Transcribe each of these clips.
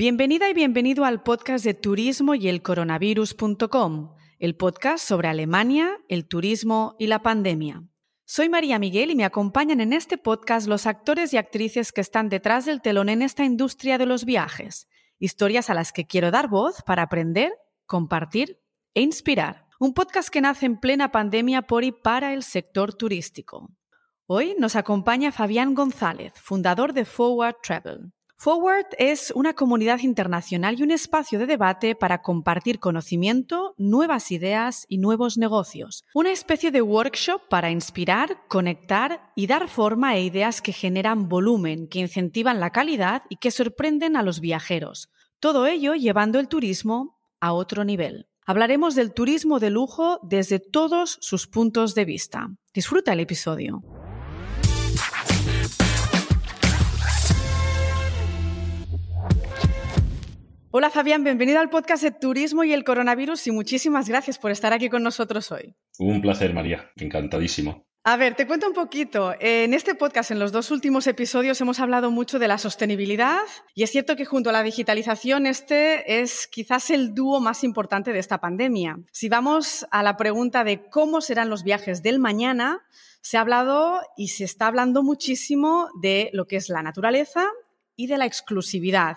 Bienvenida y bienvenido al podcast de turismo y el coronavirus.com, el podcast sobre Alemania, el turismo y la pandemia. Soy María Miguel y me acompañan en este podcast los actores y actrices que están detrás del telón en esta industria de los viajes, historias a las que quiero dar voz para aprender, compartir e inspirar. Un podcast que nace en plena pandemia por y para el sector turístico. Hoy nos acompaña Fabián González, fundador de Forward Travel. Forward es una comunidad internacional y un espacio de debate para compartir conocimiento, nuevas ideas y nuevos negocios. Una especie de workshop para inspirar, conectar y dar forma a ideas que generan volumen, que incentivan la calidad y que sorprenden a los viajeros. Todo ello llevando el turismo a otro nivel. Hablaremos del turismo de lujo desde todos sus puntos de vista. Disfruta el episodio. Hola Fabián, bienvenido al podcast de Turismo y el Coronavirus y muchísimas gracias por estar aquí con nosotros hoy. Un placer, María, encantadísimo. A ver, te cuento un poquito. En este podcast, en los dos últimos episodios, hemos hablado mucho de la sostenibilidad y es cierto que junto a la digitalización este es quizás el dúo más importante de esta pandemia. Si vamos a la pregunta de cómo serán los viajes del mañana, se ha hablado y se está hablando muchísimo de lo que es la naturaleza y de la exclusividad.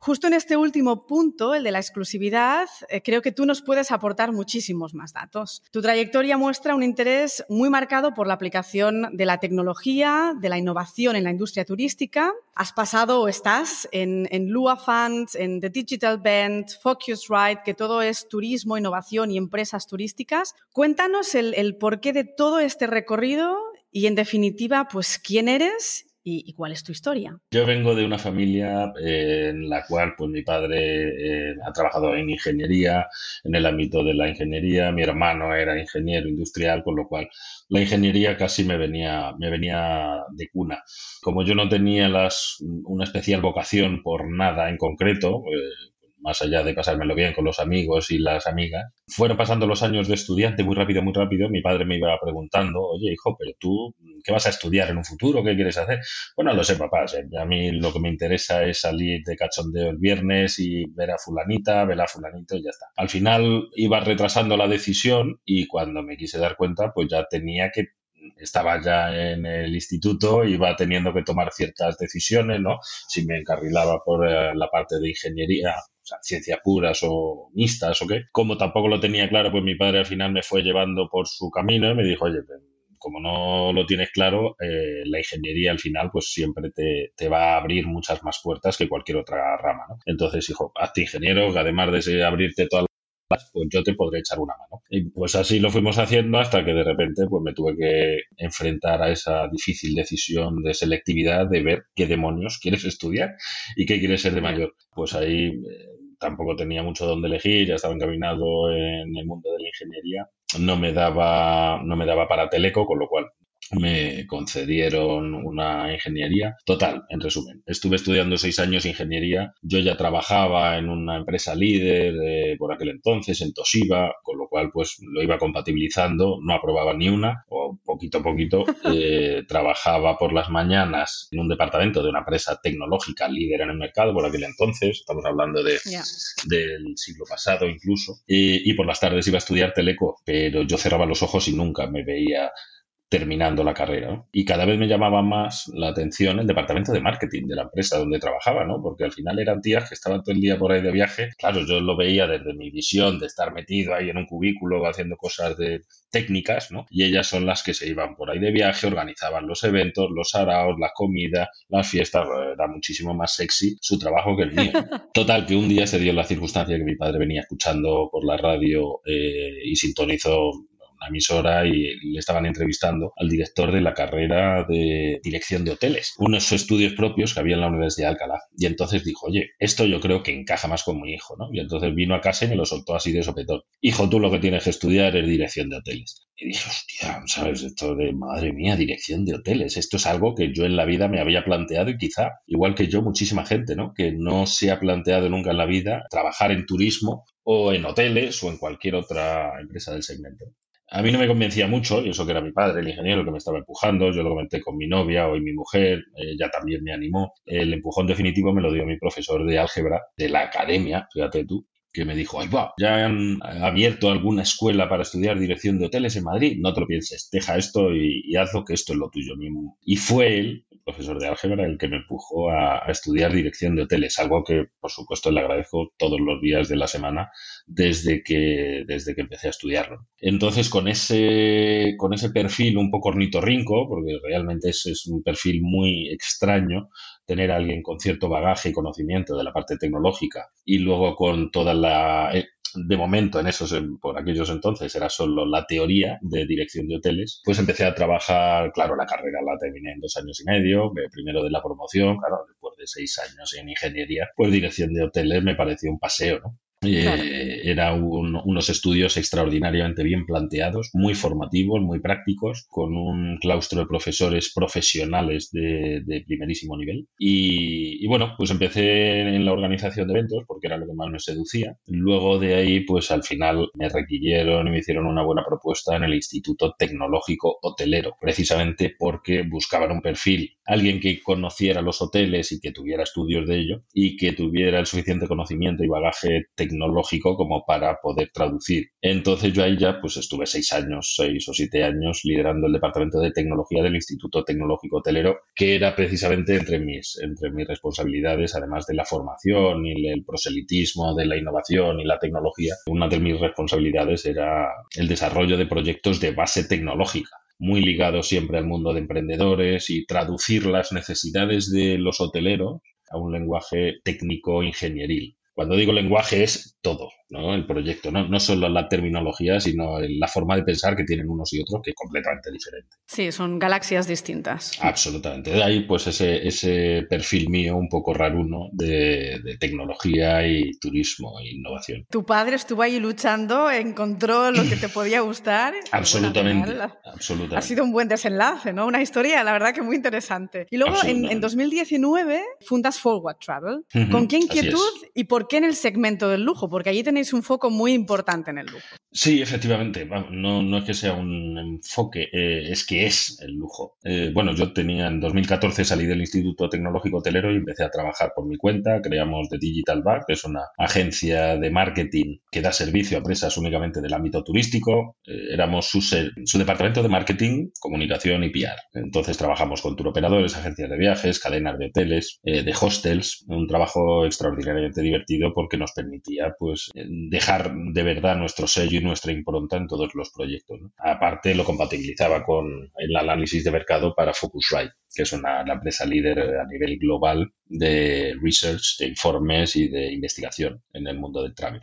Justo en este último punto, el de la exclusividad, eh, creo que tú nos puedes aportar muchísimos más datos. Tu trayectoria muestra un interés muy marcado por la aplicación de la tecnología, de la innovación en la industria turística. Has pasado o estás en, Lua Funds, en The Digital Band, Focusrite, que todo es turismo, innovación y empresas turísticas. Cuéntanos el, el porqué de todo este recorrido y, en definitiva, pues quién eres ¿Y, cuál es tu historia? Yo vengo de una familia eh, en la cual pues, mi padre eh, ha trabajado en ingeniería, en el ámbito de la ingeniería, mi hermano era ingeniero industrial, con lo cual la ingeniería casi me venía, me venía de cuna. Como yo no tenía las, una especial vocación por nada en concreto, eh, más allá de pasármelo bien con los amigos y las amigas. Fueron pasando los años de estudiante muy rápido, muy rápido. Mi padre me iba preguntando, oye, hijo, pero tú, ¿qué vas a estudiar en un futuro? ¿Qué quieres hacer? Bueno, lo sé, papá. A mí lo que me interesa es salir de cachondeo el viernes y ver a fulanita, ver a fulanito y ya está. Al final iba retrasando la decisión y cuando me quise dar cuenta, pues ya tenía que estaba ya en el instituto, iba teniendo que tomar ciertas decisiones, ¿no? Si me encarrilaba por eh, la parte de ingeniería, sea, ciencias puras o mixtas o qué. Como tampoco lo tenía claro, pues mi padre al final me fue llevando por su camino y me dijo, oye, pues, como no lo tienes claro, eh, la ingeniería al final pues siempre te, te, va a abrir muchas más puertas que cualquier otra rama, ¿no? Entonces, hijo, hazte ingeniero, que además de abrirte todas pues yo te podré echar una mano. Y pues así lo fuimos haciendo hasta que de repente pues me tuve que enfrentar a esa difícil decisión de selectividad de ver qué demonios quieres estudiar y qué quieres ser de mayor. Pues ahí eh, tampoco tenía mucho donde elegir, ya estaba encaminado en el mundo de la ingeniería. No me daba, no me daba para teleco, con lo cual me concedieron una ingeniería. Total, en resumen, estuve estudiando seis años ingeniería. Yo ya trabajaba en una empresa líder eh, por aquel entonces, en Toshiba, con lo cual pues lo iba compatibilizando, no aprobaba ni una, o poquito a poquito. Eh, trabajaba por las mañanas en un departamento de una empresa tecnológica líder en el mercado por aquel entonces, estamos hablando de, del siglo pasado incluso, y, y por las tardes iba a estudiar teleco, pero yo cerraba los ojos y nunca me veía terminando la carrera. Y cada vez me llamaba más la atención el departamento de marketing de la empresa donde trabajaba, ¿no? Porque al final eran tías que estaban todo el día por ahí de viaje. Claro, yo lo veía desde mi visión de estar metido ahí en un cubículo haciendo cosas de técnicas, ¿no? Y ellas son las que se iban por ahí de viaje, organizaban los eventos, los araos, la comida, las fiestas. Era muchísimo más sexy su trabajo que el mío. Total, que un día se dio la circunstancia que mi padre venía escuchando por la radio eh, y sintonizó una emisora y le estaban entrevistando al director de la carrera de dirección de hoteles, unos estudios propios que había en la Universidad de Alcalá. Y entonces dijo, oye, esto yo creo que encaja más con mi hijo, ¿no? Y entonces vino a casa y me lo soltó así de sopetón. Hijo, tú lo que tienes que estudiar es dirección de hoteles. Y dije, hostia, ¿sabes? Esto de, madre mía, dirección de hoteles. Esto es algo que yo en la vida me había planteado y quizá, igual que yo, muchísima gente, ¿no? Que no se ha planteado nunca en la vida trabajar en turismo o en hoteles o en cualquier otra empresa del segmento. A mí no me convencía mucho, y eso que era mi padre, el ingeniero, que me estaba empujando. Yo lo comenté con mi novia, hoy mi mujer, ella también me animó. El empujón definitivo me lo dio mi profesor de álgebra de la academia, fíjate tú, que me dijo, ay, va, ya han abierto alguna escuela para estudiar dirección de hoteles en Madrid, no te lo pienses, deja esto y, haz lo que esto es lo tuyo mismo. Y fue él, profesor de álgebra, el que me empujó a, estudiar dirección de hoteles, algo que, por supuesto, le agradezco todos los días de la semana desde que, desde que empecé a estudiarlo. Entonces, con ese, con ese perfil un poco ornitorrinco, porque realmente es, es un perfil muy extraño, tener a alguien con cierto bagaje y conocimiento de la parte tecnológica y luego con toda la... De momento, en esos, por aquellos entonces, era solo la teoría de dirección de hoteles, pues empecé a trabajar, claro, la carrera la terminé en dos años y medio, primero de la promoción, claro, después de seis años en ingeniería, pues dirección de hoteles me pareció un paseo, ¿no? Eh, era unos estudios extraordinariamente bien planteados, muy formativos, muy prácticos, con un claustro de profesores profesionales de, primerísimo nivel. Y, bueno, pues empecé en la organización de eventos porque era lo que más me seducía. Luego de ahí, pues al final me requirieron y me hicieron una buena propuesta en el Instituto Tecnológico Hotelero, precisamente porque buscaban un perfil, alguien que conociera los hoteles y que tuviera estudios de ello y que tuviera el suficiente conocimiento y bagaje tecnológico tecnológico como para poder traducir. Entonces yo ahí ya pues estuve seis años, seis o siete años liderando el departamento de tecnología del Instituto Tecnológico Hotelero, que era precisamente entre mis, entre mis responsabilidades, además de la formación y el proselitismo de la innovación y la tecnología, una de mis responsabilidades era el desarrollo de proyectos de base tecnológica muy ligado siempre al mundo de emprendedores y traducir las necesidades de los hoteleros a un lenguaje técnico ingenieril. Cuando digo lenguaje es todo, ¿no? El proyecto, no, no solo la terminología, sino la forma de pensar que tienen unos y otros, que es completamente diferente. Sí, son galaxias distintas. Absolutamente. De ahí, pues, ese, ese perfil mío un poco raruno de, de tecnología y turismo e innovación. Tu padre estuvo ahí luchando, encontró lo que te podía gustar. absolutamente, absolutamente. Ha sido un buen desenlace, ¿no? Una historia, la verdad, que muy interesante. Y luego, en, en, 2019, fundas Forward Travel. ¿Con qué inquietud y por qué en el segmento del lujo? Porque allí tenéis un foco muy importante en el lujo. Sí, efectivamente. No, no es que sea un enfoque, eh, es que es el lujo. Eh, bueno, yo tenía en 2014 salí del Instituto Tecnológico Hotelero y empecé a trabajar por mi cuenta. Creamos The Digital Bar, que es una agencia de marketing que da servicio a empresas únicamente del ámbito turístico. Eh, éramos su, su departamento de marketing, comunicación y PR. Entonces trabajamos con turoperadores, agencias de viajes, cadenas de hoteles, de hostels. Un trabajo extraordinariamente divertido porque nos permitía pues dejar de verdad nuestro sello y nuestra impronta en todos los proyectos. Aparte, lo compatibilizaba con el análisis de mercado para Focusrite, que es una, empresa líder a nivel global de research, de informes y de investigación en el mundo del travel.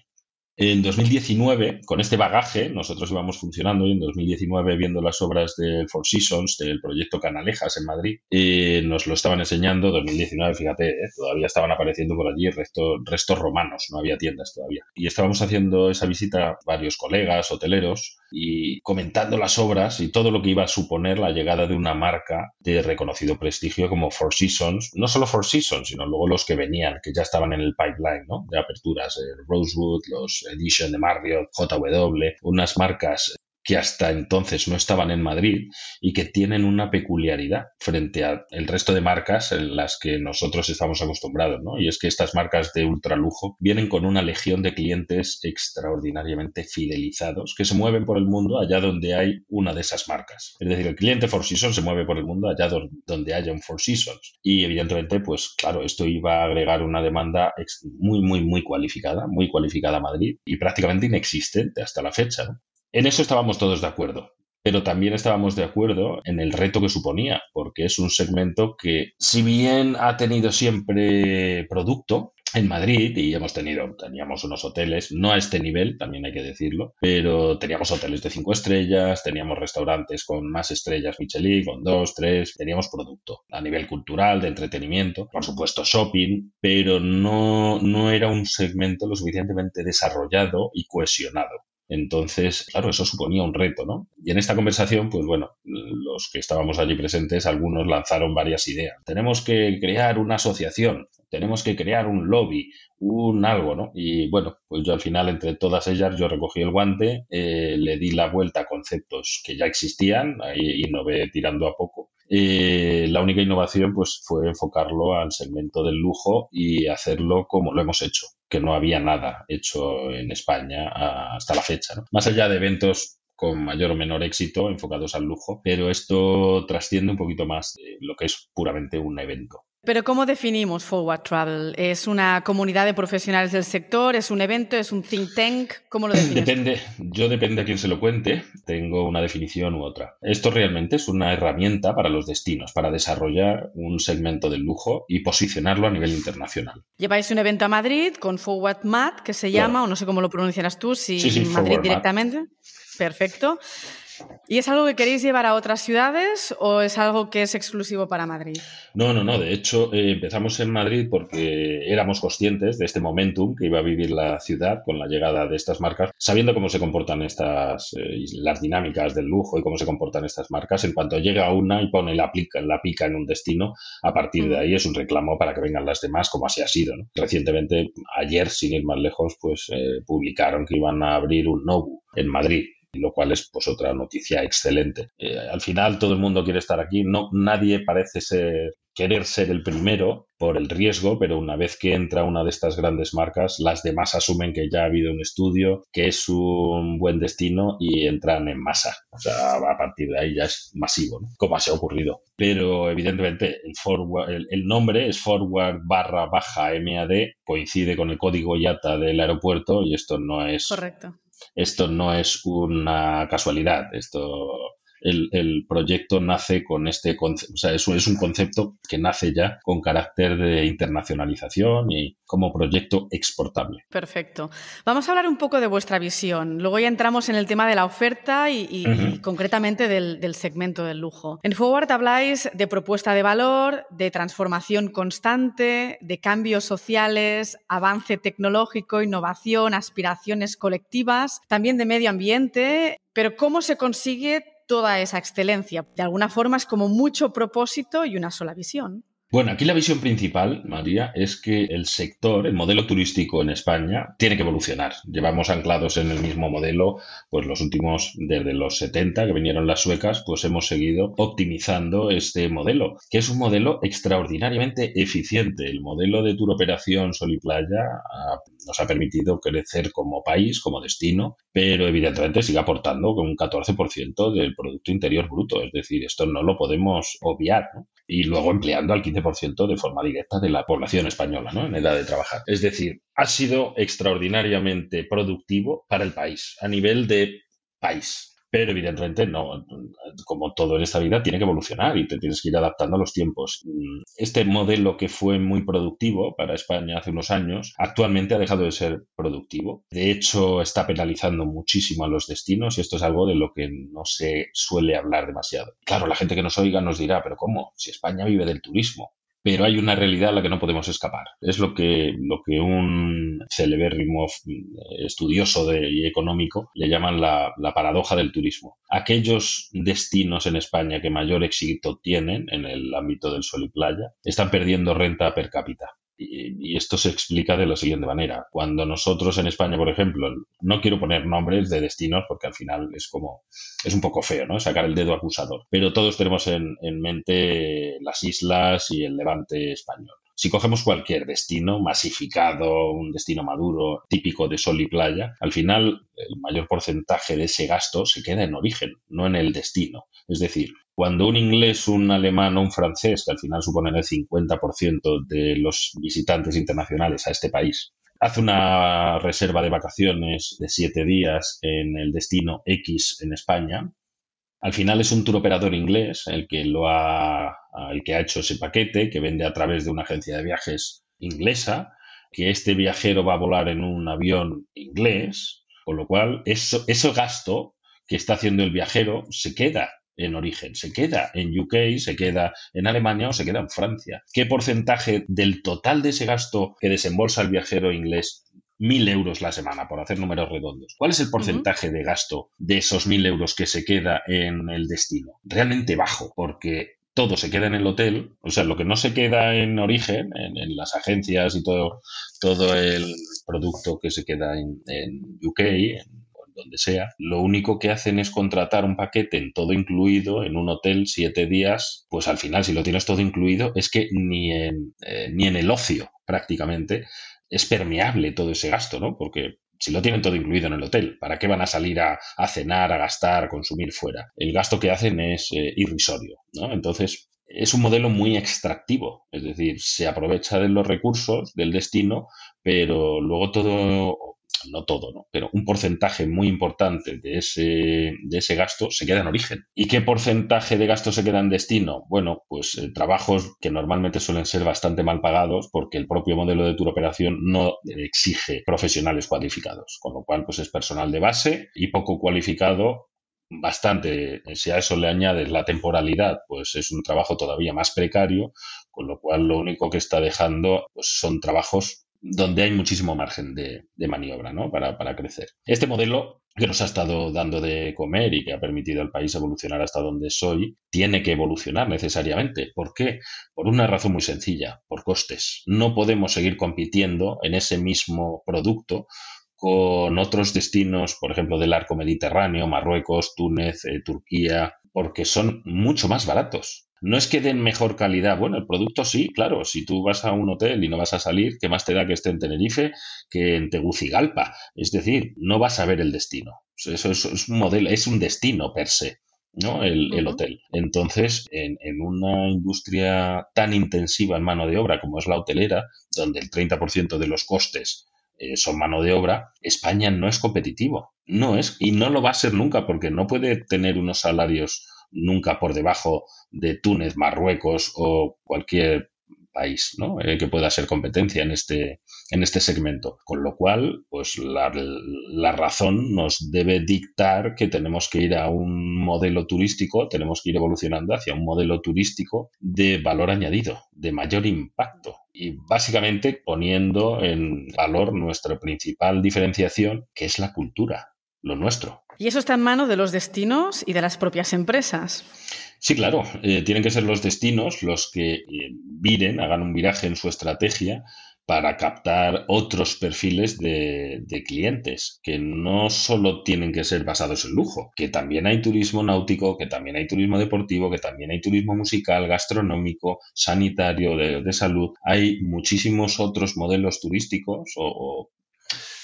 En 2019, con este bagaje, nosotros íbamos funcionando y en 2019, viendo las obras del Four Seasons, del proyecto Canalejas en Madrid, eh, nos lo estaban enseñando. 2019, fíjate, eh, todavía estaban apareciendo por allí restos, restos romanos, no había tiendas todavía. Y estábamos haciendo esa visita varios colegas, hoteleros, y comentando las obras y todo lo que iba a suponer la llegada de una marca de reconocido prestigio como Four Seasons, no solo Four Seasons, sino luego los que venían, que ya estaban en el pipeline ¿no? de aperturas, el Rosewood, los Edition de Marriott, JW, unas marcas que hasta entonces no estaban en Madrid y que tienen una peculiaridad frente al resto de marcas en las que nosotros estamos acostumbrados, ¿no? Y es que estas marcas de ultralujo vienen con una legión de clientes extraordinariamente fidelizados que se mueven por el mundo allá donde hay una de esas marcas. Es decir, el cliente Four Seasons se mueve por el mundo allá donde haya un Four Seasons. Y evidentemente, pues claro, esto iba a agregar una demanda muy, muy, muy cualificada, muy cualificada a Madrid y prácticamente inexistente hasta la fecha. ¿no? En eso estábamos todos de acuerdo, pero también estábamos de acuerdo en el reto que suponía, porque es un segmento que, si bien ha tenido siempre producto, en Madrid y hemos tenido, teníamos unos hoteles, no a este nivel, también hay que decirlo, pero teníamos hoteles de cinco estrellas, teníamos restaurantes con más estrellas Michelin, con dos, tres, teníamos producto a nivel cultural, de entretenimiento, por supuesto shopping, pero no, no era un segmento lo suficientemente desarrollado y cohesionado Entonces, claro, eso suponía un reto, ¿no? Y en esta conversación, pues bueno, los que estábamos allí presentes, algunos lanzaron varias ideas. Tenemos que crear una asociación, tenemos que crear un lobby, un algo, ¿no? Y bueno, pues yo al final, entre todas ellas, yo recogí el guante, eh, le di la vuelta a conceptos que ya existían, ahí innové tirando a poco. Eh, la única innovación pues fue enfocarlo al segmento del lujo y hacerlo como lo hemos hecho, que no había nada hecho en España hasta la fecha. Más allá de eventos con mayor o menor éxito enfocados al lujo, pero esto trasciende un poquito más de lo que es puramente un evento. Pero ¿cómo definimos Forward Travel? ¿Es una comunidad de profesionales del sector? ¿Es un evento? ¿Es un think tank? ¿Cómo lo defines? Depende, yo depende a quién se lo cuente, tengo una definición u otra. Esto realmente es una herramienta para los destinos, para desarrollar un segmento del lujo y posicionarlo a nivel internacional. Lleváis un evento a Madrid con Forward Mat, que se llama, o no sé cómo lo pronunciarás tú, si Madrid directamente. Perfecto. ¿Y es algo que queréis llevar a otras ciudades o es algo que es exclusivo para Madrid? No, no, no. De hecho, eh, empezamos en Madrid porque éramos conscientes de este momentum que iba a vivir la ciudad con la llegada de estas marcas, sabiendo cómo se comportan estas, eh, las dinámicas del lujo y cómo se comportan estas marcas. En cuanto llega una y pone la, pica, la pica en un destino, a partir de ahí es un reclamo para que vengan las demás, como así ha sido. Recientemente, ayer, sin ir más lejos, pues eh, publicaron que iban a abrir un Nobu en Madrid lo cual es pues otra noticia excelente. Eh, al final todo el mundo quiere estar aquí, no nadie parece ser querer ser el primero por el riesgo, pero una vez que entra una de estas grandes marcas, las demás asumen que ya ha habido un estudio, que es un buen destino y entran en masa. O sea, a partir de ahí ya es masivo, ¿no? como así ha ocurrido. Pero evidentemente el, forward, el, nombre es forward barra baja MAD, coincide con el código IATA del aeropuerto y esto no es Correcto esto no es una casualidad, esto el, proyecto nace con este concepto, o sea, eso es un concepto que nace ya con carácter de internacionalización y como proyecto exportable. Perfecto. Vamos a hablar un poco de vuestra visión. Luego ya entramos en el tema de la oferta y, concretamente del, del, segmento del lujo. En Forward habláis de propuesta de valor, de transformación constante, de cambios sociales, avance tecnológico, innovación, aspiraciones colectivas, también de medio ambiente. Pero ¿cómo se consigue toda esa excelencia. De alguna forma es como mucho propósito y una sola visión. Bueno, aquí la visión principal, María, es que el sector, el modelo turístico en España, tiene que evolucionar. Llevamos anclados en el mismo modelo, pues los últimos, desde los 70 que vinieron las suecas, pues hemos seguido optimizando este modelo, que es un modelo extraordinariamente eficiente. El modelo de tour operación Sol y Playa nos ha permitido crecer como país, como destino, pero evidentemente sigue aportando con un 14% del Producto Interior Bruto. Es decir, esto no lo podemos obviar. ¿no? y luego empleando al 15% de forma directa de la población española ¿no? en edad de trabajar. Es decir, ha sido extraordinariamente productivo para el país a nivel de país. Pero evidentemente no, como todo en esta vida, tiene que evolucionar y te tienes que ir adaptando a los tiempos. Este modelo que fue muy productivo para España hace unos años, actualmente ha dejado de ser productivo. De hecho, está penalizando muchísimo a los destinos y esto es algo de lo que no se suele hablar demasiado. Claro, la gente que nos oiga nos dirá, pero ¿cómo? Si España vive del turismo pero hay una realidad a la que no podemos escapar. Es lo que, lo que un celebérrimo estudioso de, y económico le llaman la, la, paradoja del turismo. Aquellos destinos en España que mayor éxito tienen en el ámbito del sol y playa están perdiendo renta per cápita. Y, esto se explica de la siguiente manera. Cuando nosotros en España, por ejemplo, no quiero poner nombres de destinos porque al final es como, es un poco feo, ¿no? Sacar el dedo acusador. Pero todos tenemos en, en mente las islas y el levante español. Si cogemos cualquier destino masificado, un destino maduro, típico de sol y playa, al final el mayor porcentaje de ese gasto se queda en origen, no en el destino. Es decir, cuando un inglés, un alemán o un francés, que al final suponen el 50% de los visitantes internacionales a este país, hace una reserva de vacaciones de siete días en el destino X en España, al final es un tour operador inglés el que lo ha, el que ha hecho ese paquete, que vende a través de una agencia de viajes inglesa, que este viajero va a volar en un avión inglés, con lo cual eso, ese gasto que está haciendo el viajero se queda en origen. Se queda en UK, se queda en Alemania o se queda en Francia. ¿Qué porcentaje del total de ese gasto que desembolsa el viajero inglés mil euros la semana, por hacer números redondos. ¿Cuál es el porcentaje de gasto de esos mil euros que se queda en el destino? Realmente bajo, porque todo se queda en el hotel, o sea, lo que no se queda en origen, en, las agencias y todo, todo el producto que se queda en, en UK, en donde sea, lo único que hacen es contratar un paquete en todo incluido en un hotel siete días, pues al final si lo tienes todo incluido es que ni en, eh, ni en el ocio prácticamente es permeable todo ese gasto, ¿no? Porque si lo tienen todo incluido en el hotel, ¿para qué van a salir a, cenar, a gastar, a consumir fuera? El gasto que hacen es eh, irrisorio, ¿no? Entonces, es un modelo muy extractivo, es decir, se aprovecha de los recursos del destino, pero luego todo no todo, ¿no? pero un porcentaje muy importante de ese, de ese gasto se queda en origen. ¿Y qué porcentaje de gasto se queda en destino? Bueno, pues eh, trabajos que normalmente suelen ser bastante mal pagados porque el propio modelo de operación no exige profesionales cualificados, con lo cual pues es personal de base y poco cualificado bastante. Si a eso le añades la temporalidad, pues es un trabajo todavía más precario, con lo cual lo único que está dejando pues son trabajos donde hay muchísimo margen de, maniobra ¿no? para, para, crecer. Este modelo que nos ha estado dando de comer y que ha permitido al país evolucionar hasta donde soy, tiene que evolucionar necesariamente. ¿Por qué? Por una razón muy sencilla, por costes. No podemos seguir compitiendo en ese mismo producto con otros destinos, por ejemplo, del arco mediterráneo, Marruecos, Túnez, eh, Turquía, porque son mucho más baratos. No es que den mejor calidad. Bueno, el producto sí, claro. Si tú vas a un hotel y no vas a salir, ¿qué más te da que esté en Tenerife que en Tegucigalpa? Es decir, no vas a ver el destino. Eso es, un modelo, es un destino per se. ¿no? El, hotel. Entonces, en, una industria tan intensiva en mano de obra como es la hotelera, donde el 30% de los costes eh, son mano de obra, España no es competitivo. No es, y no lo va a ser nunca, porque no puede tener unos salarios nunca por debajo de Túnez, Marruecos o cualquier país ¿no? Eh, que pueda ser competencia en este, en este segmento. Con lo cual, pues la, la, razón nos debe dictar que tenemos que ir a un modelo turístico, tenemos que ir evolucionando hacia un modelo turístico de valor añadido, de mayor impacto y básicamente poniendo en valor nuestra principal diferenciación, que es la cultura, lo nuestro. Y eso está en manos de los destinos y de las propias empresas. Sí, claro. Eh, tienen que ser los destinos los que eh, viren, hagan un viraje en su estrategia para captar otros perfiles de, de, clientes, que no solo tienen que ser basados en lujo, que también hay turismo náutico, que también hay turismo deportivo, que también hay turismo musical, gastronómico, sanitario, de, de salud. Hay muchísimos otros modelos turísticos o,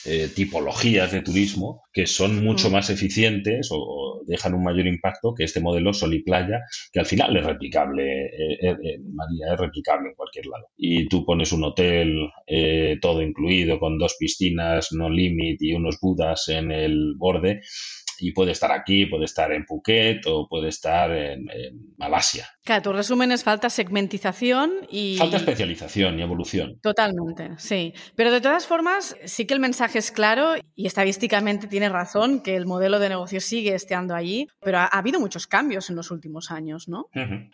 eh, tipologías de turismo que son mucho mm. más eficientes o, dejan un mayor impacto que este modelo sol y playa, que al final es replicable, eh, eh, María, es replicable en cualquier lado. Y tú pones un hotel todo incluido con dos piscinas, no limit y unos budas en el borde y puede estar aquí, puede estar en Phuket o puede estar en, Malasia. Claro, tu resumen es falta segmentización y... Falta especialización y evolución. Totalmente, sí. Pero de todas formas, sí que el mensaje es claro y estadísticamente tiene razón que el modelo de negocio sigue estando allí, pero ha, habido muchos cambios en los últimos años, ¿no?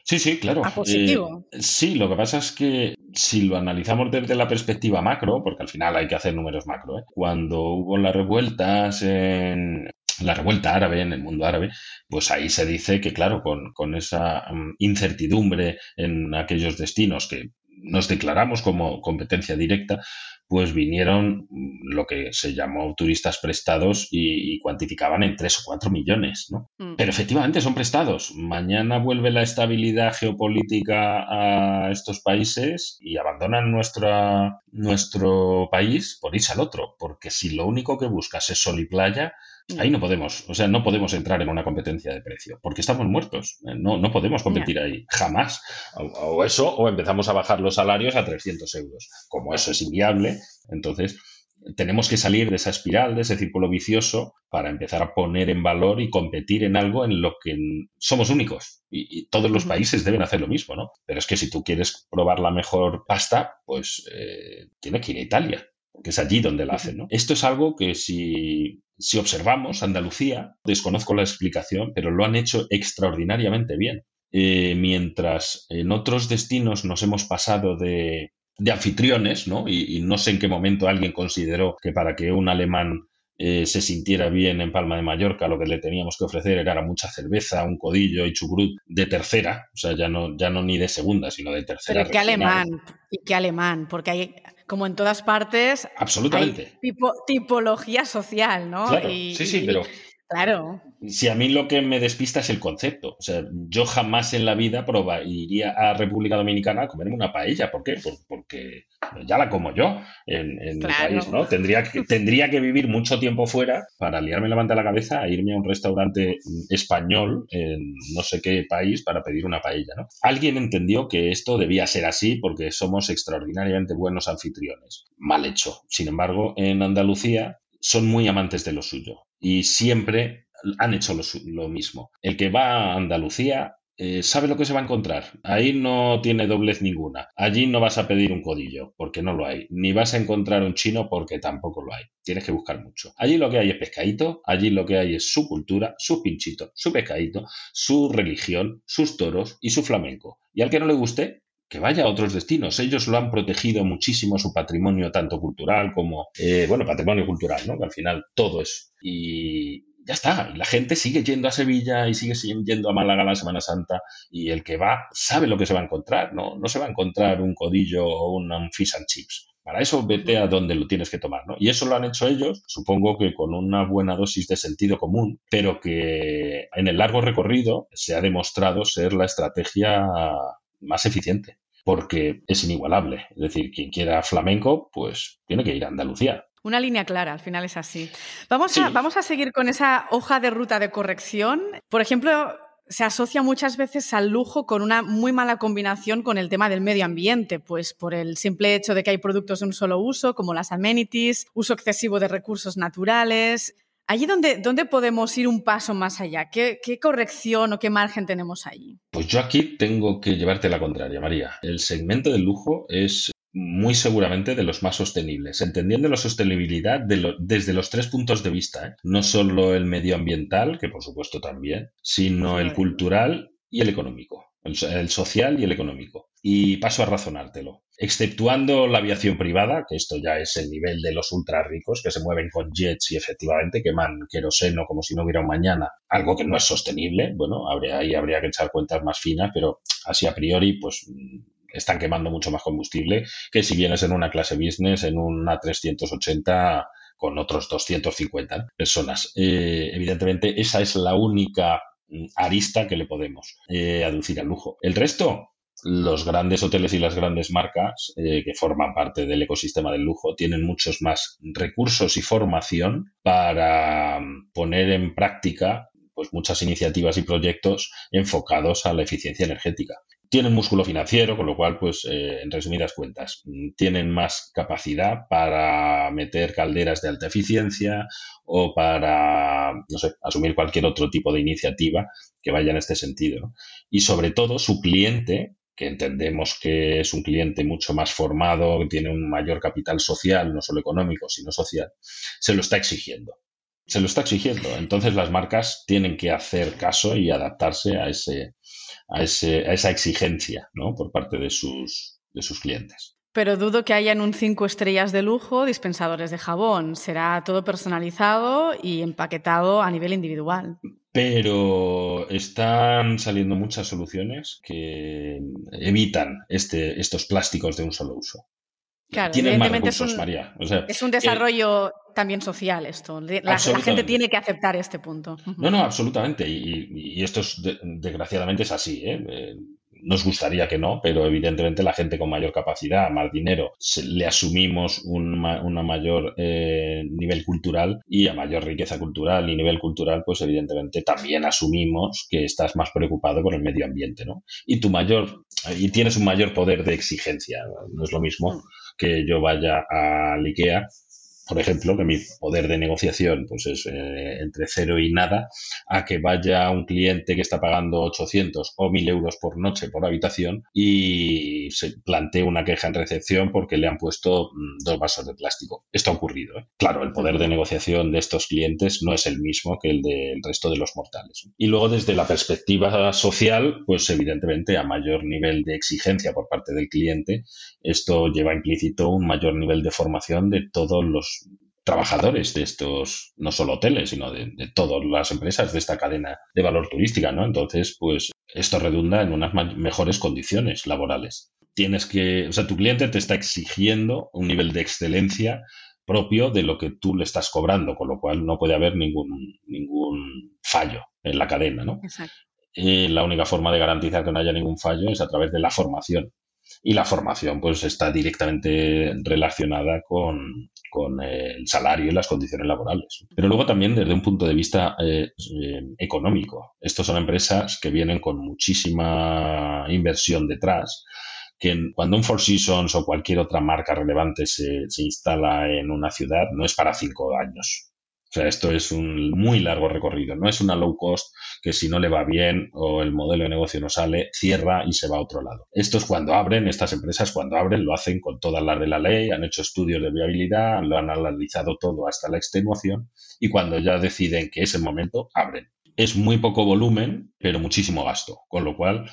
Sí, sí, claro. A positivo. Eh, sí, lo que pasa es que si lo analizamos desde la perspectiva macro, porque al final hay que hacer números macro, ¿eh? cuando hubo las revueltas en la revuelta árabe, en el mundo árabe, pues ahí se dice que, claro, con, con esa mm, incertidumbre en aquellos destinos que nos declaramos como competencia directa, pues vinieron mm, lo que se llamó turistas prestados y, cuantificaban en 3 o 4 millones, ¿no? Mm. Pero efectivamente son prestados. Mañana vuelve la estabilidad geopolítica a estos países y abandonan nuestra, nuestro país por irse al otro, porque si lo único que buscas es sol y playa, Ahí no podemos, o sea, no podemos entrar en una competencia de precio, porque estamos muertos. Eh, no, no podemos competir ahí, jamás. O, eso, o empezamos a bajar los salarios a 300 euros. Como eso es inviable, entonces tenemos que salir de esa espiral, de ese círculo vicioso, para empezar a poner en valor y competir en algo en lo que somos únicos. Y, todos los países deben hacer lo mismo, ¿no? Pero es que si tú quieres probar la mejor pasta, pues eh, tiene que ir a Italia que es allí donde la hacen. ¿no? Esto es algo que si, si observamos Andalucía, desconozco la explicación, pero lo han hecho extraordinariamente bien. Eh, mientras en otros destinos nos hemos pasado de de anfitriones, ¿no? Y, y, no sé en qué momento alguien consideró que para que un alemán eh, se sintiera bien en Palma de Mallorca, lo que le teníamos que ofrecer era mucha cerveza, un codillo y chucrut de tercera, o sea, ya no, ya no ni de segunda, sino de tercera. Pero qué alemán, y qué alemán, porque hay, como en todas partes, absolutamente tipo, tipología social, ¿no? sí, sí, pero Claro. Si a mí lo que me despista es el concepto. O sea, yo jamás en la vida proba, iría a República Dominicana a comerme una paella. ¿Por qué? porque ya la como yo en, en mi país, ¿no? Tendría que, tendría que vivir mucho tiempo fuera para liarme la manta a la cabeza a irme a un restaurante español en no sé qué país para pedir una paella, ¿no? Alguien entendió que esto debía ser así porque somos extraordinariamente buenos anfitriones. Mal hecho. Sin embargo, en Andalucía son muy amantes de lo suyo y siempre han hecho lo, mismo. El que va a Andalucía eh, sabe lo que se va a encontrar. Ahí no tiene doblez ninguna. Allí no vas a pedir un codillo, porque no lo hay. Ni vas a encontrar un chino, porque tampoco lo hay. Tienes que buscar mucho. Allí lo que hay es pescadito, allí lo que hay es su cultura, su pinchito, su pescadito, su religión, sus toros y su flamenco. Y al que no le guste, que vaya a otros destinos. Ellos lo han protegido muchísimo su patrimonio, tanto cultural como, eh, bueno, patrimonio cultural, ¿no? Que al final todo es. Y ya está. La gente sigue yendo a Sevilla y sigue yendo a Málaga la Semana Santa. Y el que va sabe lo que se va a encontrar, ¿no? No se va a encontrar un codillo o un, fish and chips. Para eso vete a donde lo tienes que tomar, ¿no? Y eso lo han hecho ellos, supongo que con una buena dosis de sentido común, pero que en el largo recorrido se ha demostrado ser la estrategia más eficiente, porque es inigualable. Es decir, quien quiera flamenco, pues tiene que ir a Andalucía. Una línea clara, al final es así. Vamos, a, vamos a seguir con esa hoja de ruta de corrección. Por ejemplo, se asocia muchas veces al lujo con una muy mala combinación con el tema del medio ambiente, pues por el simple hecho de que hay productos de un solo uso, como las amenities, uso excesivo de recursos naturales, Allí donde, ¿dónde podemos ir un paso más allá? ¿Qué, corrección o qué margen tenemos allí? Pues yo aquí tengo que llevarte la contraria, María. El segmento del lujo es muy seguramente de los más sostenibles, entendiendo la sostenibilidad desde los tres puntos de vista, ¿eh? no solo el medioambiental, que por supuesto también, sino el cultural y el económico, el social y el económico. Y paso a razonártelo. Exceptuando la aviación privada, que esto ya es el nivel de los ultra ricos, que se mueven con jets y efectivamente queman queroseno como si no hubiera un mañana, algo que no es sostenible, bueno, habría, ahí habría que echar cuentas más finas, pero así a priori, pues están quemando mucho más combustible que si vienes en una clase business, en una 380 con otros 250 personas. Eh, evidentemente, esa es la única arista que le podemos eh, aducir al lujo. El resto, los grandes hoteles y las grandes marcas eh, que forman parte del ecosistema del lujo tienen muchos más recursos y formación para mm, poner en práctica pues muchas iniciativas y proyectos enfocados a la eficiencia energética. Tienen músculo financiero, con lo cual, pues, eh, en resumidas cuentas, mm, tienen más capacidad para meter calderas de alta eficiencia o para, no sé, asumir cualquier otro tipo de iniciativa que vaya en este sentido. Y sobre todo, su cliente, que entendemos que es un cliente mucho más formado, que tiene un mayor capital social, no solo económico, sino social, se lo está exigiendo. Se lo está exigiendo. Entonces las marcas tienen que hacer caso y adaptarse a, ese, a, ese, a esa exigencia ¿no? por parte de sus, de sus clientes. Pero dudo que hayan un cinco estrellas de lujo dispensadores de jabón. Será todo personalizado y empaquetado a nivel individual. Pero están saliendo muchas soluciones que evitan este, estos plásticos de un solo uso. Claro, Tienen más recursos, es un, María. es un desarrollo también social esto. La, gente tiene que aceptar este punto. No, no, absolutamente. Y, esto es, desgraciadamente es así. ¿eh? ¿eh? nos gustaría que no, pero evidentemente la gente con mayor capacidad, más dinero, le asumimos un una mayor eh, nivel cultural y a mayor riqueza cultural y nivel cultural, pues evidentemente también asumimos que estás más preocupado por el medio ambiente, ¿no? Y tu mayor, y tienes un mayor poder de exigencia. No es lo mismo mm. Que yo vaya a IKEA por ejemplo, que mi poder de negociación pues es eh, entre cero y nada, a que vaya un cliente que está pagando 800 o 1000 euros por noche por habitación y se plantee una queja en recepción porque le han puesto mm, dos vasos de plástico. Esto ha ocurrido. ¿eh? Claro, el poder de negociación de estos clientes no es el mismo que el del resto de los mortales. Y luego, desde la perspectiva social, pues evidentemente a mayor nivel de exigencia por parte del cliente, esto lleva implícito un mayor nivel de formación de todos los trabajadores de estos, no solo hoteles, sino de, todas las empresas de esta cadena de valor turística, ¿no? Entonces, pues esto redunda en unas mejores condiciones laborales. Tienes que, o sea, tu cliente te está exigiendo un nivel de excelencia propio de lo que tú le estás cobrando, con lo cual no puede haber ningún, ningún fallo en la cadena, ¿no? Eh, la única forma de garantizar que no haya ningún fallo es a través de la formación y la formación pues está directamente relacionada con, el salario y las condiciones laborales. Pero luego también desde un punto de vista eh, eh, económico. Estos son empresas que vienen con muchísima inversión detrás que cuando un Four Seasons o cualquier otra marca relevante se, instala en una ciudad no es para cinco años, sea, esto es un muy largo recorrido. No es una low cost que si no le va bien o el modelo de negocio no sale, cierra y se va a otro lado. Esto es cuando abren, estas empresas cuando abren lo hacen con todas las de la ley, han hecho estudios de viabilidad, lo han analizado todo hasta la extenuación y cuando ya deciden que es el momento, abren. Es muy poco volumen, pero muchísimo gasto. Con lo cual,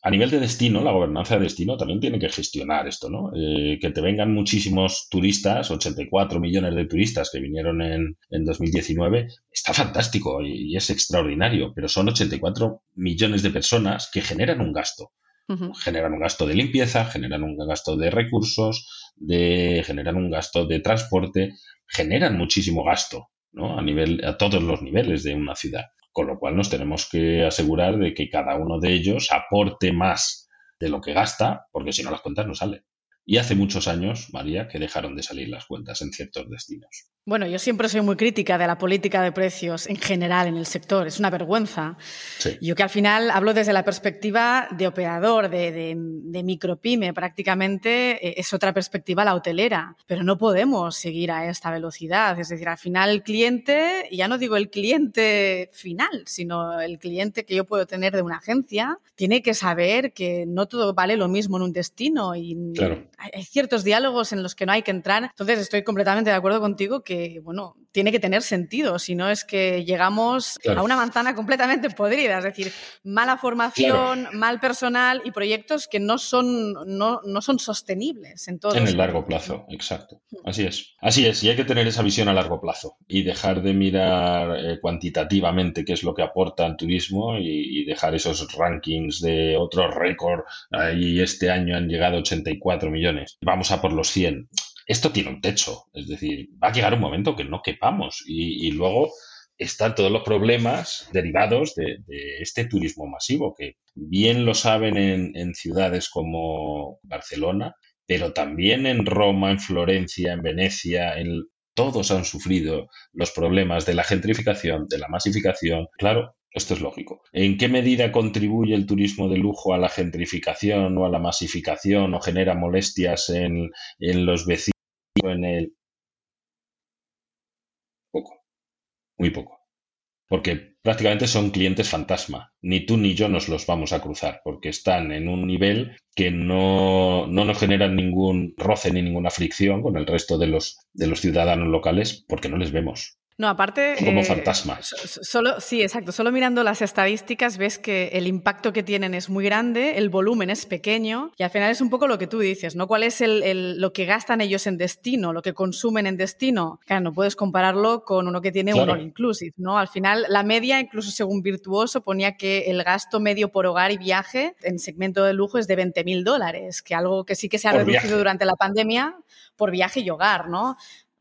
a nivel de destino, la gobernanza de destino también tiene que gestionar esto, ¿no? Eh, que te vengan muchísimos turistas, 84 millones de turistas que vinieron en, en 2019, está fantástico y, es extraordinario, pero son 84 millones de personas que generan un gasto. Generan un gasto de limpieza, generan un gasto de recursos, de, generan un gasto de transporte, generan muchísimo gasto, ¿no? A nivel, a todos los niveles de una ciudad. Con lo cual nos tenemos que asegurar de que cada uno de ellos aporte más de lo que gasta, porque si no las cuentas no salen. Y hace muchos años, María, que dejaron de salir las cuentas en ciertos destinos. Bueno, yo siempre soy muy crítica de la política de precios en general en el sector. Es una vergüenza. Yo que al final hablo desde la perspectiva de operador, de, de, micropyme, prácticamente eh, es otra perspectiva la hotelera. Pero no podemos seguir a esta velocidad. Es decir, al final el cliente, ya no digo el cliente final, sino el cliente que yo puedo tener de una agencia, tiene que saber que no todo vale lo mismo en un destino y hay ciertos diálogos en los que no hay que entrar. Entonces estoy completamente de acuerdo contigo que bueno, tiene que tener sentido, si no es que llegamos a una manzana completamente podrida, es decir, mala formación, mal personal y proyectos que no son, no, son sostenibles en todo. En el largo plazo, exacto. Así es. Así es, y hay que tener esa visión a largo plazo y dejar de mirar eh, cuantitativamente qué es lo que aporta el turismo y, dejar esos rankings de otros récord. y este año han llegado 84 millones. Vamos a por los 100 esto tiene un techo, es decir, va a llegar un momento que no quepamos y, luego están todos los problemas derivados de, este turismo masivo, que bien lo saben en, ciudades como Barcelona, pero también en Roma, en Florencia, en Venecia, en, todos han sufrido los problemas de la gentrificación, de la masificación. Claro, esto es lógico. ¿En qué medida contribuye el turismo de lujo a la gentrificación o a la masificación o genera molestias en los vecinos? En el... Poco, muy poco. Porque prácticamente son clientes fantasma. Ni tú ni yo nos los vamos a cruzar, porque están en un nivel que no, no nos generan ningún roce ni ninguna fricción con el resto de los, de los ciudadanos locales, porque no les vemos. No, aparte. Como eh, fantasmas. Solo, sí, exacto. Solo mirando las estadísticas ves que el impacto que tienen es muy grande, el volumen es pequeño y al final es un poco lo que tú dices, ¿no? ¿Cuál es el, lo que gastan ellos en destino, lo que consumen en destino? Claro, no puedes compararlo con uno que tiene un all inclusive, ¿no? Al final, la media, incluso según Virtuoso, ponía que el gasto medio por hogar y viaje en segmento de lujo es de 20 mil dólares, que algo que sí que se ha reducido durante la pandemia por viaje y hogar, ¿no?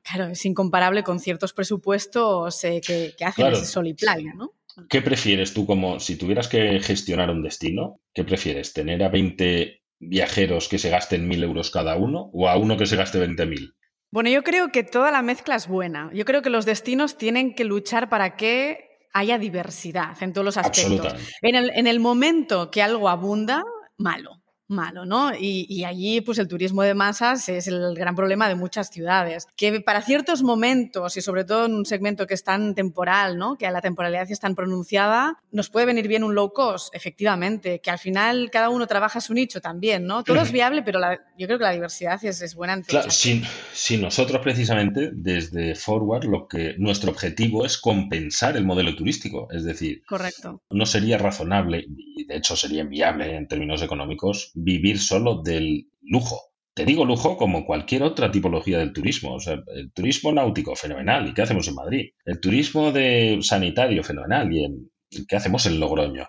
Claro, es incomparable con ciertos presupuestos eh, que, hacen ese sol y playa, ¿no? ¿Qué prefieres tú como si tuvieras que gestionar un destino? ¿Qué prefieres? ¿Tener a 20 viajeros que se gasten 1.000 euros cada uno o a uno que se gaste 20.000? Bueno, yo creo que toda la mezcla es buena. Yo creo que los destinos tienen que luchar para que haya diversidad en todos los aspectos. En el, en el momento que algo abunda, malo. Malo, ¿no? Y, allí, pues el turismo de masas es el gran problema de muchas ciudades, que para ciertos momentos y sobre todo en un segmento que es tan temporal, ¿no? Que la temporalidad es tan pronunciada, nos puede venir bien un low cost, efectivamente, que al final cada uno trabaja su nicho también, ¿no? Todo es viable, pero yo creo que la diversidad es, es buena. En claro, si, si nosotros precisamente desde Forward lo que nuestro objetivo es compensar el modelo turístico, es decir, correcto. No sería razonable y de hecho sería inviable en términos económicos vivir solo del lujo. Te digo lujo como cualquier otra tipología del turismo. O sea, el turismo náutico, fenomenal. ¿Y qué hacemos en Madrid? El turismo de sanitario, fenomenal. ¿Y en, qué hacemos en Logroño?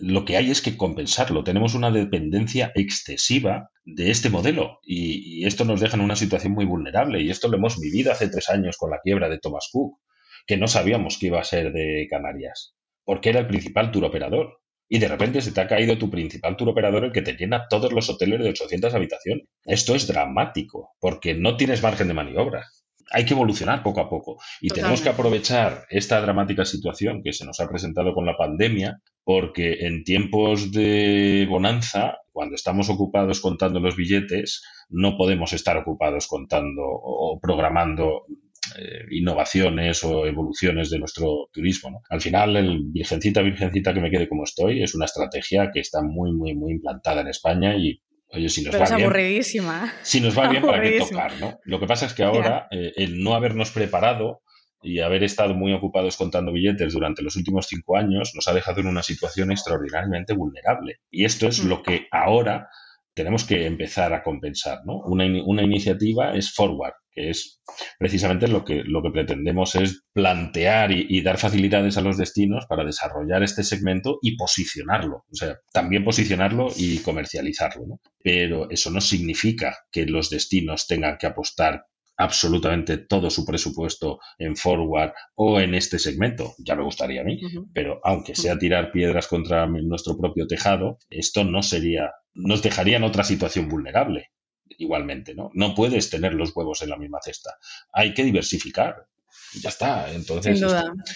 Lo que hay es que compensarlo. Tenemos una dependencia excesiva de este modelo y, y esto nos deja en una situación muy vulnerable. Y esto lo hemos vivido hace tres años con la quiebra de Thomas Cook, que no sabíamos que iba a ser de Canarias, porque era el principal tour operador y de repente se te ha caído tu principal tour operador el que te llena todos los hoteles de 800 habitaciones. Esto es dramático, porque no tienes margen de maniobra. Hay que evolucionar poco a poco y tenemos que aprovechar esta dramática situación que se nos ha presentado con la pandemia, porque en tiempos de bonanza, cuando estamos ocupados contando los billetes, no podemos estar ocupados contando o programando eh, innovaciones o evoluciones de nuestro turismo. Al final, el virgencita, virgencita que me quede como estoy es una estrategia que está muy, muy, muy implantada en España y Oye, si nos va es bien, aburridísima. Si nos va bien, ¿para qué tocar? ¿no? Lo que pasa es que ahora eh, el no habernos preparado y haber estado muy ocupados contando billetes durante los últimos cinco años nos ha dejado en una situación extraordinariamente vulnerable. Y esto es mm. lo que ahora tenemos que empezar a compensar. ¿no? Una, una iniciativa es Forward, que es precisamente lo que, lo que pretendemos es plantear y, dar facilidades a los destinos para desarrollar este segmento y posicionarlo. O sea, también posicionarlo y comercializarlo. ¿no? Pero eso no significa que los destinos tengan que apostar absolutamente todo su presupuesto en forward o en este segmento. Ya me gustaría a mí, pero aunque sea tirar piedras contra nuestro propio tejado, esto no sería, nos dejaría en otra situación vulnerable igualmente, ¿no? No puedes tener los huevos en la misma cesta. Hay que diversificar. Ya está. Entonces,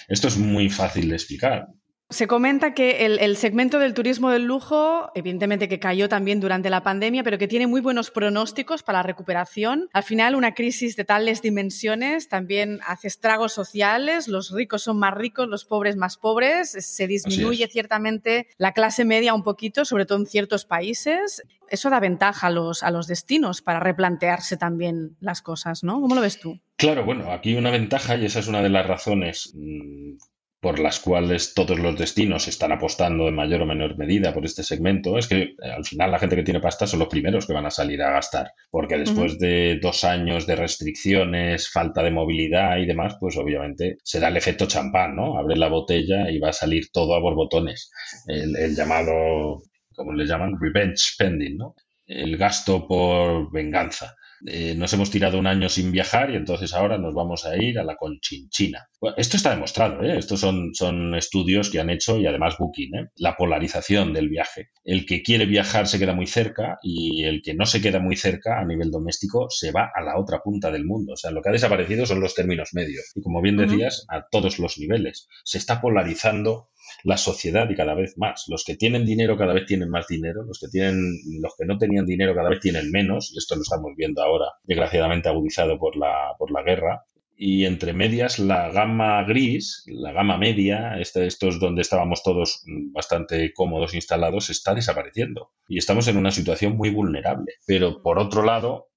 esto, es muy fácil de explicar. Se comenta que el, segmento del turismo del lujo, evidentemente que cayó también durante la pandemia, pero que tiene muy buenos pronósticos para la recuperación. Al final, una crisis de tales dimensiones también hace estragos sociales, los ricos son más ricos, los pobres más pobres, se disminuye ciertamente la clase media un poquito, sobre todo en ciertos países. Eso da ventaja a los, a los destinos para replantearse también las cosas, ¿no? ¿Cómo lo ves tú? Claro, bueno, aquí una ventaja, y esa es una de las razones mm, por las cuales todos los destinos están apostando en mayor o menor medida por este segmento, es que eh, al final la gente que tiene pasta son los primeros que van a salir a gastar, porque después de dos años de restricciones, falta de movilidad y demás, pues obviamente se da el efecto champán, ¿no? Abre la botella y va a salir todo a borbotones, el, el llamado, como le llaman, revenge spending, ¿no? El gasto por venganza. Eh, nos hemos tirado un año sin viajar y entonces ahora nos vamos a ir a la Conchinchina. esto está demostrado, ¿eh? estos son, son estudios que han hecho y además Booking, ¿eh? la polarización del viaje. El que quiere viajar se queda muy cerca y el que no se queda muy cerca a nivel doméstico se va a la otra punta del mundo. O sea, lo que ha desaparecido son los términos medios y como bien decías, a todos los niveles. Se está polarizando la sociedad y cada vez más. Los que tienen dinero cada vez tienen más dinero, los que tienen, los que no tenían dinero cada vez tienen menos, y esto lo estamos viendo ahora, desgraciadamente agudizado por la, por la guerra. Y entre medias, la gama gris, la gama media, este, esto es donde estábamos todos bastante cómodos instalados, está desapareciendo. Y estamos en una situación muy vulnerable. Pero por otro lado,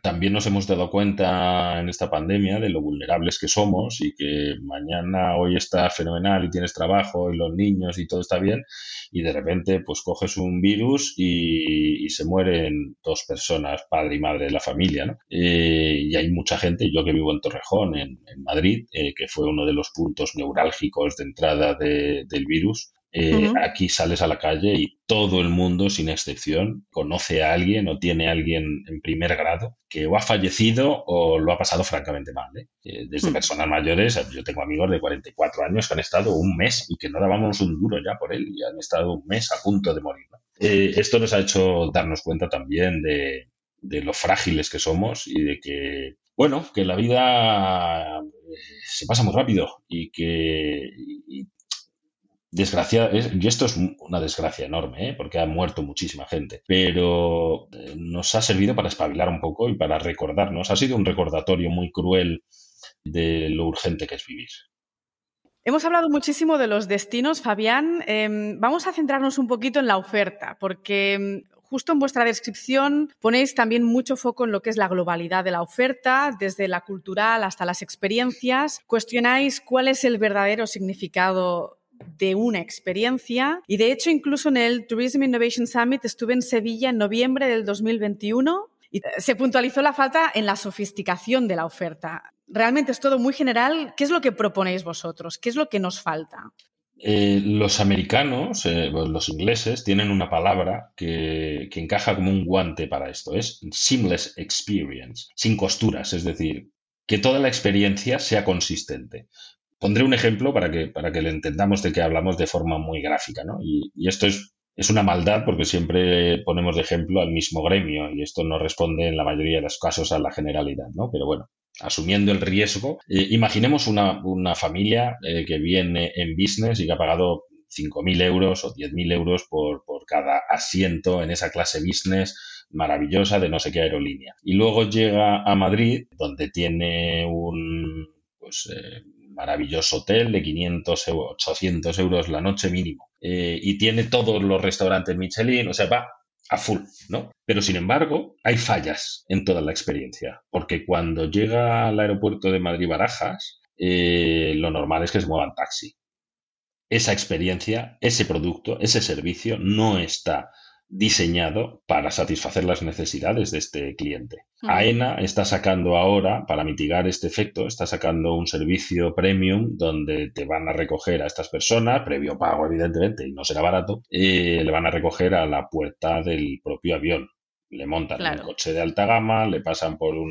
también nos hemos dado cuenta en esta pandemia de lo vulnerables que somos y que mañana hoy está fenomenal y tienes trabajo y los niños y todo está bien y de repente pues coges un virus y, se mueren dos personas, padre y madre de la familia, ¿no? Eh, y hay mucha gente, yo que vivo en Torrejón, en, Madrid, eh, que fue uno de los puntos neurálgicos de entrada del virus, eh, aquí sales a la calle y todo el mundo, sin excepción, conoce a alguien o tiene a alguien en primer grado que o ha fallecido o lo ha pasado francamente mal. ¿eh? Eh, desde hmm. personas mayores, yo tengo amigos de 44 años que han estado un mes y que no dábamos un duro ya por él y han estado un mes a punto de morir. esto nos ha hecho darnos cuenta también de, lo frágiles que somos y de que, bueno, que la vida se pasa muy rápido y que desgracia, y esto es una desgracia enorme, ¿eh? porque ha muerto muchísima gente, pero eh, nos ha servido para espabilar un poco y para recordarnos. Ha sido un recordatorio muy cruel de lo urgente que es vivir. Hemos hablado muchísimo de los destinos, Fabián. Em, vamos a centrarnos un poquito en la oferta, porque em, justo en vuestra descripción ponéis también mucho foco en lo que es la globalidad de la oferta, desde la cultural hasta las experiencias. Cuestionáis cuál es el verdadero significado de una experiencia y de hecho incluso en el Tourism Innovation Summit estuve en Sevilla en noviembre del 2021 y se puntualizó la falta en la sofisticación de la oferta. Realmente es todo muy general. ¿Qué es lo que proponéis vosotros? ¿Qué es lo que nos falta? Eh, los americanos, eh, los ingleses, tienen una palabra que, que, encaja como un guante para esto. Es seamless experience, sin costuras, es decir, que toda la experiencia sea consistente. Pondré un ejemplo para que, para que le entendamos de que hablamos de forma muy gráfica, ¿no? Y, esto es es una maldad porque siempre ponemos de ejemplo al mismo gremio y esto no responde en la mayoría de los casos a la generalidad, ¿no? Pero bueno, asumiendo el riesgo, eh, imaginemos una, familia eh, que viene en business y que ha pagado 5.000 euros o 10.000 euros por, por cada asiento en esa clase business maravillosa de no sé qué aerolínea. Y luego llega a Madrid, donde tiene un pues, eh, maravilloso hotel de 500 o 800 euros la noche mínimo eh, y tiene todos los restaurantes Michelin, o sea, va a full, ¿no? Pero sin embargo, hay fallas en toda la experiencia, porque cuando llega al aeropuerto de Madrid-Barajas, eh, lo normal es que se muevan taxi. Esa experiencia, ese producto, ese servicio no está diseñado para satisfacer las necesidades de este cliente. AENA está sacando ahora, para mitigar este efecto, está sacando un servicio premium donde te van a recoger a estas personas, previo pago evidentemente, y no será barato, eh, le van a recoger a la puerta del propio avión. Le montan un coche de alta gama, le pasan por un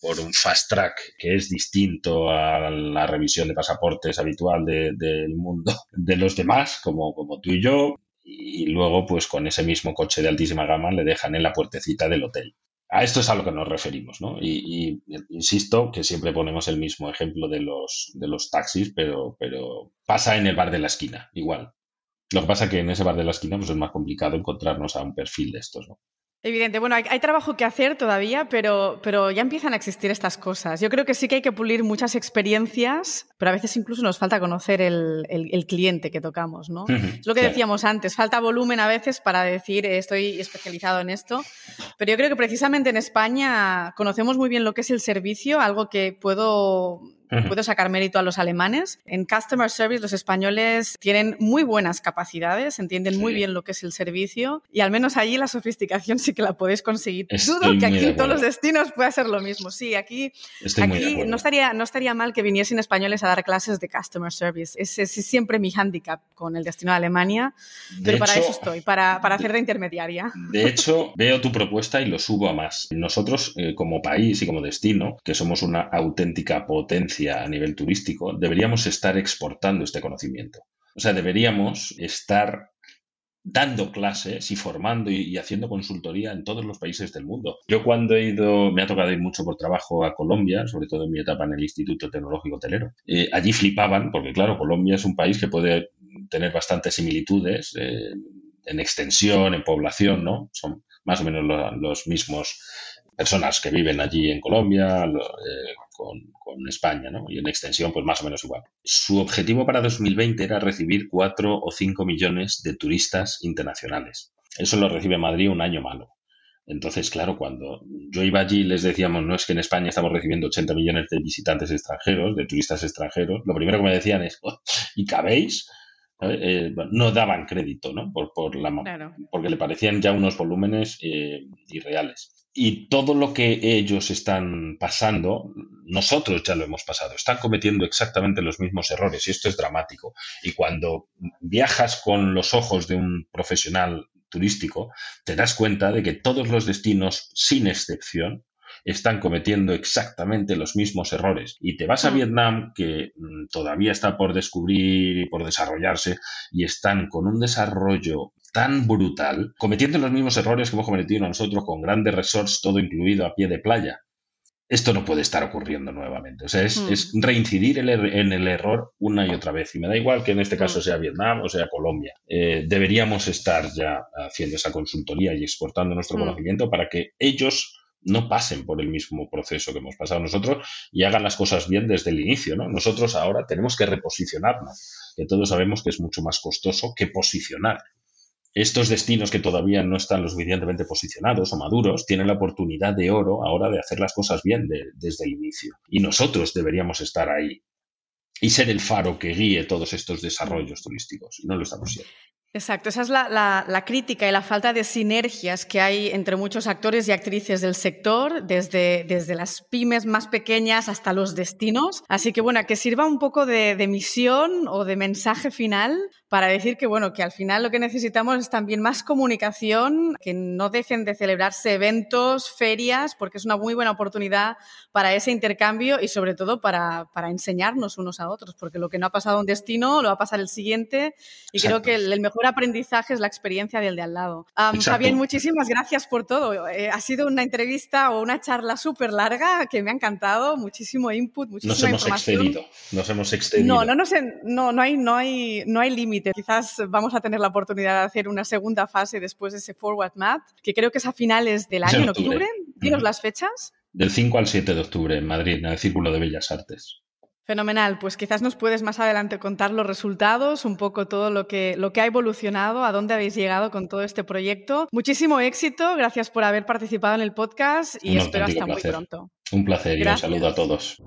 por un fast track que es distinto a la revisión de pasaportes habitual del mundo de los demás, como, como tú y yo, y luego pues con ese mismo coche de altísima gama le dejan en la puertecita del hotel. A esto es a lo que nos referimos, ¿no? Y, insisto que siempre ponemos el mismo ejemplo de los, de los taxis, pero, pero pasa en el bar de la esquina, igual. Lo que pasa que en ese bar de la esquina pues es más complicado encontrarnos a un perfil de estos, ¿no? Evidente. Bueno, hay, trabajo que hacer todavía, pero, pero ya empiezan a existir estas cosas. Yo creo que sí que hay que pulir muchas experiencias, pero a veces incluso nos falta conocer el, cliente que tocamos, ¿no? es lo que decíamos antes, falta volumen a veces para decir eh, estoy especializado en esto, pero yo creo que precisamente en España conocemos muy bien lo que es el servicio, algo que puedo Puedo sacar mérito a los alemanes. En Customer Service los españoles tienen muy buenas capacidades, entienden muy bien lo que es el servicio y al menos allí la sofisticación sí que la podéis conseguir. Dudo que aquí en todos los destinos pueda ser lo mismo. Sí, aquí, aquí no, estaría, no estaría mal que viniesen españoles a dar clases de Customer Service. Ese es siempre mi hándicap con el destino de Alemania, pero para eso estoy, para, para, hacer de intermediaria. De hecho, veo tu propuesta y lo subo a más. Nosotros, eh, como país y como destino, que somos una auténtica potencia a nivel turístico, deberíamos estar exportando este conocimiento. O sea, deberíamos estar dando clases y formando y, haciendo consultoría en todos los países del mundo. Yo cuando he ido, me ha tocado ir mucho por trabajo a Colombia, sobre todo en mi etapa en el Instituto Tecnológico Hotelero. Eh, allí flipaban, porque claro, Colombia es un país que puede tener bastantes similitudes eh, en extensión, en población, ¿no? Son más o menos los mismos personas que viven allí en Colombia eh, con, España, ¿no? Y en extensión, pues más o menos igual. Su objetivo para 2020 era recibir 4 o 5 millones de turistas internacionales. Eso lo recibe Madrid un año malo. Entonces, claro, cuando yo iba allí les decíamos, no es que en España estamos recibiendo 80 millones de visitantes extranjeros, de turistas extranjeros, lo primero que me decían es, oh, ¿y cabéis? Eh, no daban crédito, ¿no? Por, por la, Porque le parecían ya unos volúmenes eh, irreales. Y todo lo que ellos están pasando, nosotros ya lo hemos pasado. Están cometiendo exactamente los mismos errores y esto es dramático. Y cuando viajas con los ojos de un profesional turístico, te das cuenta de que todos los destinos, sin excepción, están cometiendo exactamente los mismos errores. Y te vas a mm. Vietnam, que mm, todavía está por descubrir y por desarrollarse, y están con un desarrollo tan brutal, cometiendo los mismos errores que hemos cometido nosotros con grandes resorts, todo incluido a pie de playa. esto no puede estar ocurriendo nuevamente. O sea, es, hmm. reincidir er-, en el error una y otra vez. Y me da igual que en este caso hmm. sea Vietnam o sea Colombia. Eh, deberíamos estar ya haciendo esa consultoría y exportando nuestro hmm. conocimiento para que ellos no pasen por el mismo proceso que hemos pasado nosotros y hagan las cosas bien desde el inicio. ¿no? Nosotros ahora tenemos que reposicionarnos, que todos sabemos que es mucho más costoso que posicionar estos destinos que todavía no están lo suficientemente posicionados o maduros tienen la oportunidad de oro ahora de hacer las cosas bien desde el inicio. Y nosotros deberíamos estar ahí y ser el faro que guíe todos estos desarrollos turísticos. Y no lo estamos siendo. Exacto, esa es la, crítica y la falta de sinergias que hay entre muchos actores y actrices del sector, desde, desde las pymes más pequeñas hasta los destinos. Así que bueno, que sirva un poco de, de misión o de mensaje final para decir que, bueno, que al final lo que necesitamos es también más comunicación, que no dejen de celebrarse eventos, ferias, porque es una muy buena oportunidad para ese intercambio y sobre todo para, para enseñarnos unos a otros, porque lo que no ha pasado un destino lo va a pasar el siguiente y creo que el, mejor aprendizaje es la experiencia del de al lado. Fabián, muchísimas gracias por todo. Eh, ha sido una entrevista o una charla súper larga que me ha encantado, muchísimo input, muchísima nos hemos información. Excedido, nos hemos excedido. No, no, no, no, no hay, no hay, no hay límite Quizás vamos a tener la oportunidad de hacer una segunda fase después de ese Forward Map, que creo que es a finales del año, en octubre. Dinos las fechas. Del 5 al 7 de octubre en Madrid, en el Círculo de Bellas Artes. Fenomenal, pues quizás nos puedes más adelante contar los resultados, un poco todo lo que, lo que ha evolucionado, a dónde habéis llegado con todo este proyecto. Muchísimo éxito, gracias por haber participado en el podcast y espero hasta muy pronto. Un placer y un saludo a todos.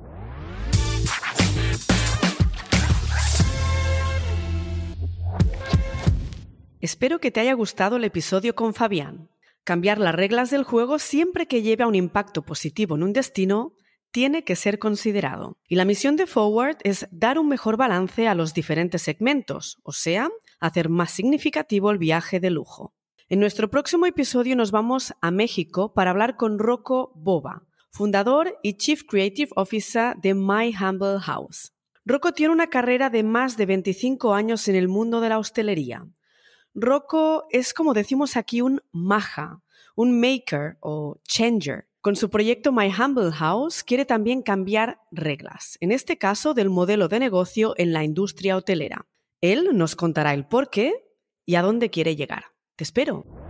Espero que te haya gustado el episodio con Fabián. Cambiar las reglas del juego siempre que lleve a un impacto positivo en un destino tiene que ser considerado. Y la misión de Forward es dar un mejor balance a los diferentes segmentos, o sea, hacer más significativo el viaje de lujo. En nuestro próximo episodio nos vamos a México para hablar con Rocco Boba, fundador y Chief Creative Officer de My Humble House. Rocco tiene una carrera de más de 25 años en el mundo de la hostelería Rocco es como decimos aquí un maja, un maker o changer. Con su proyecto My Humble House quiere también cambiar reglas, en este caso del modelo de negocio en la industria hotelera. Él nos contará el por qué y a dónde quiere llegar. Te espero.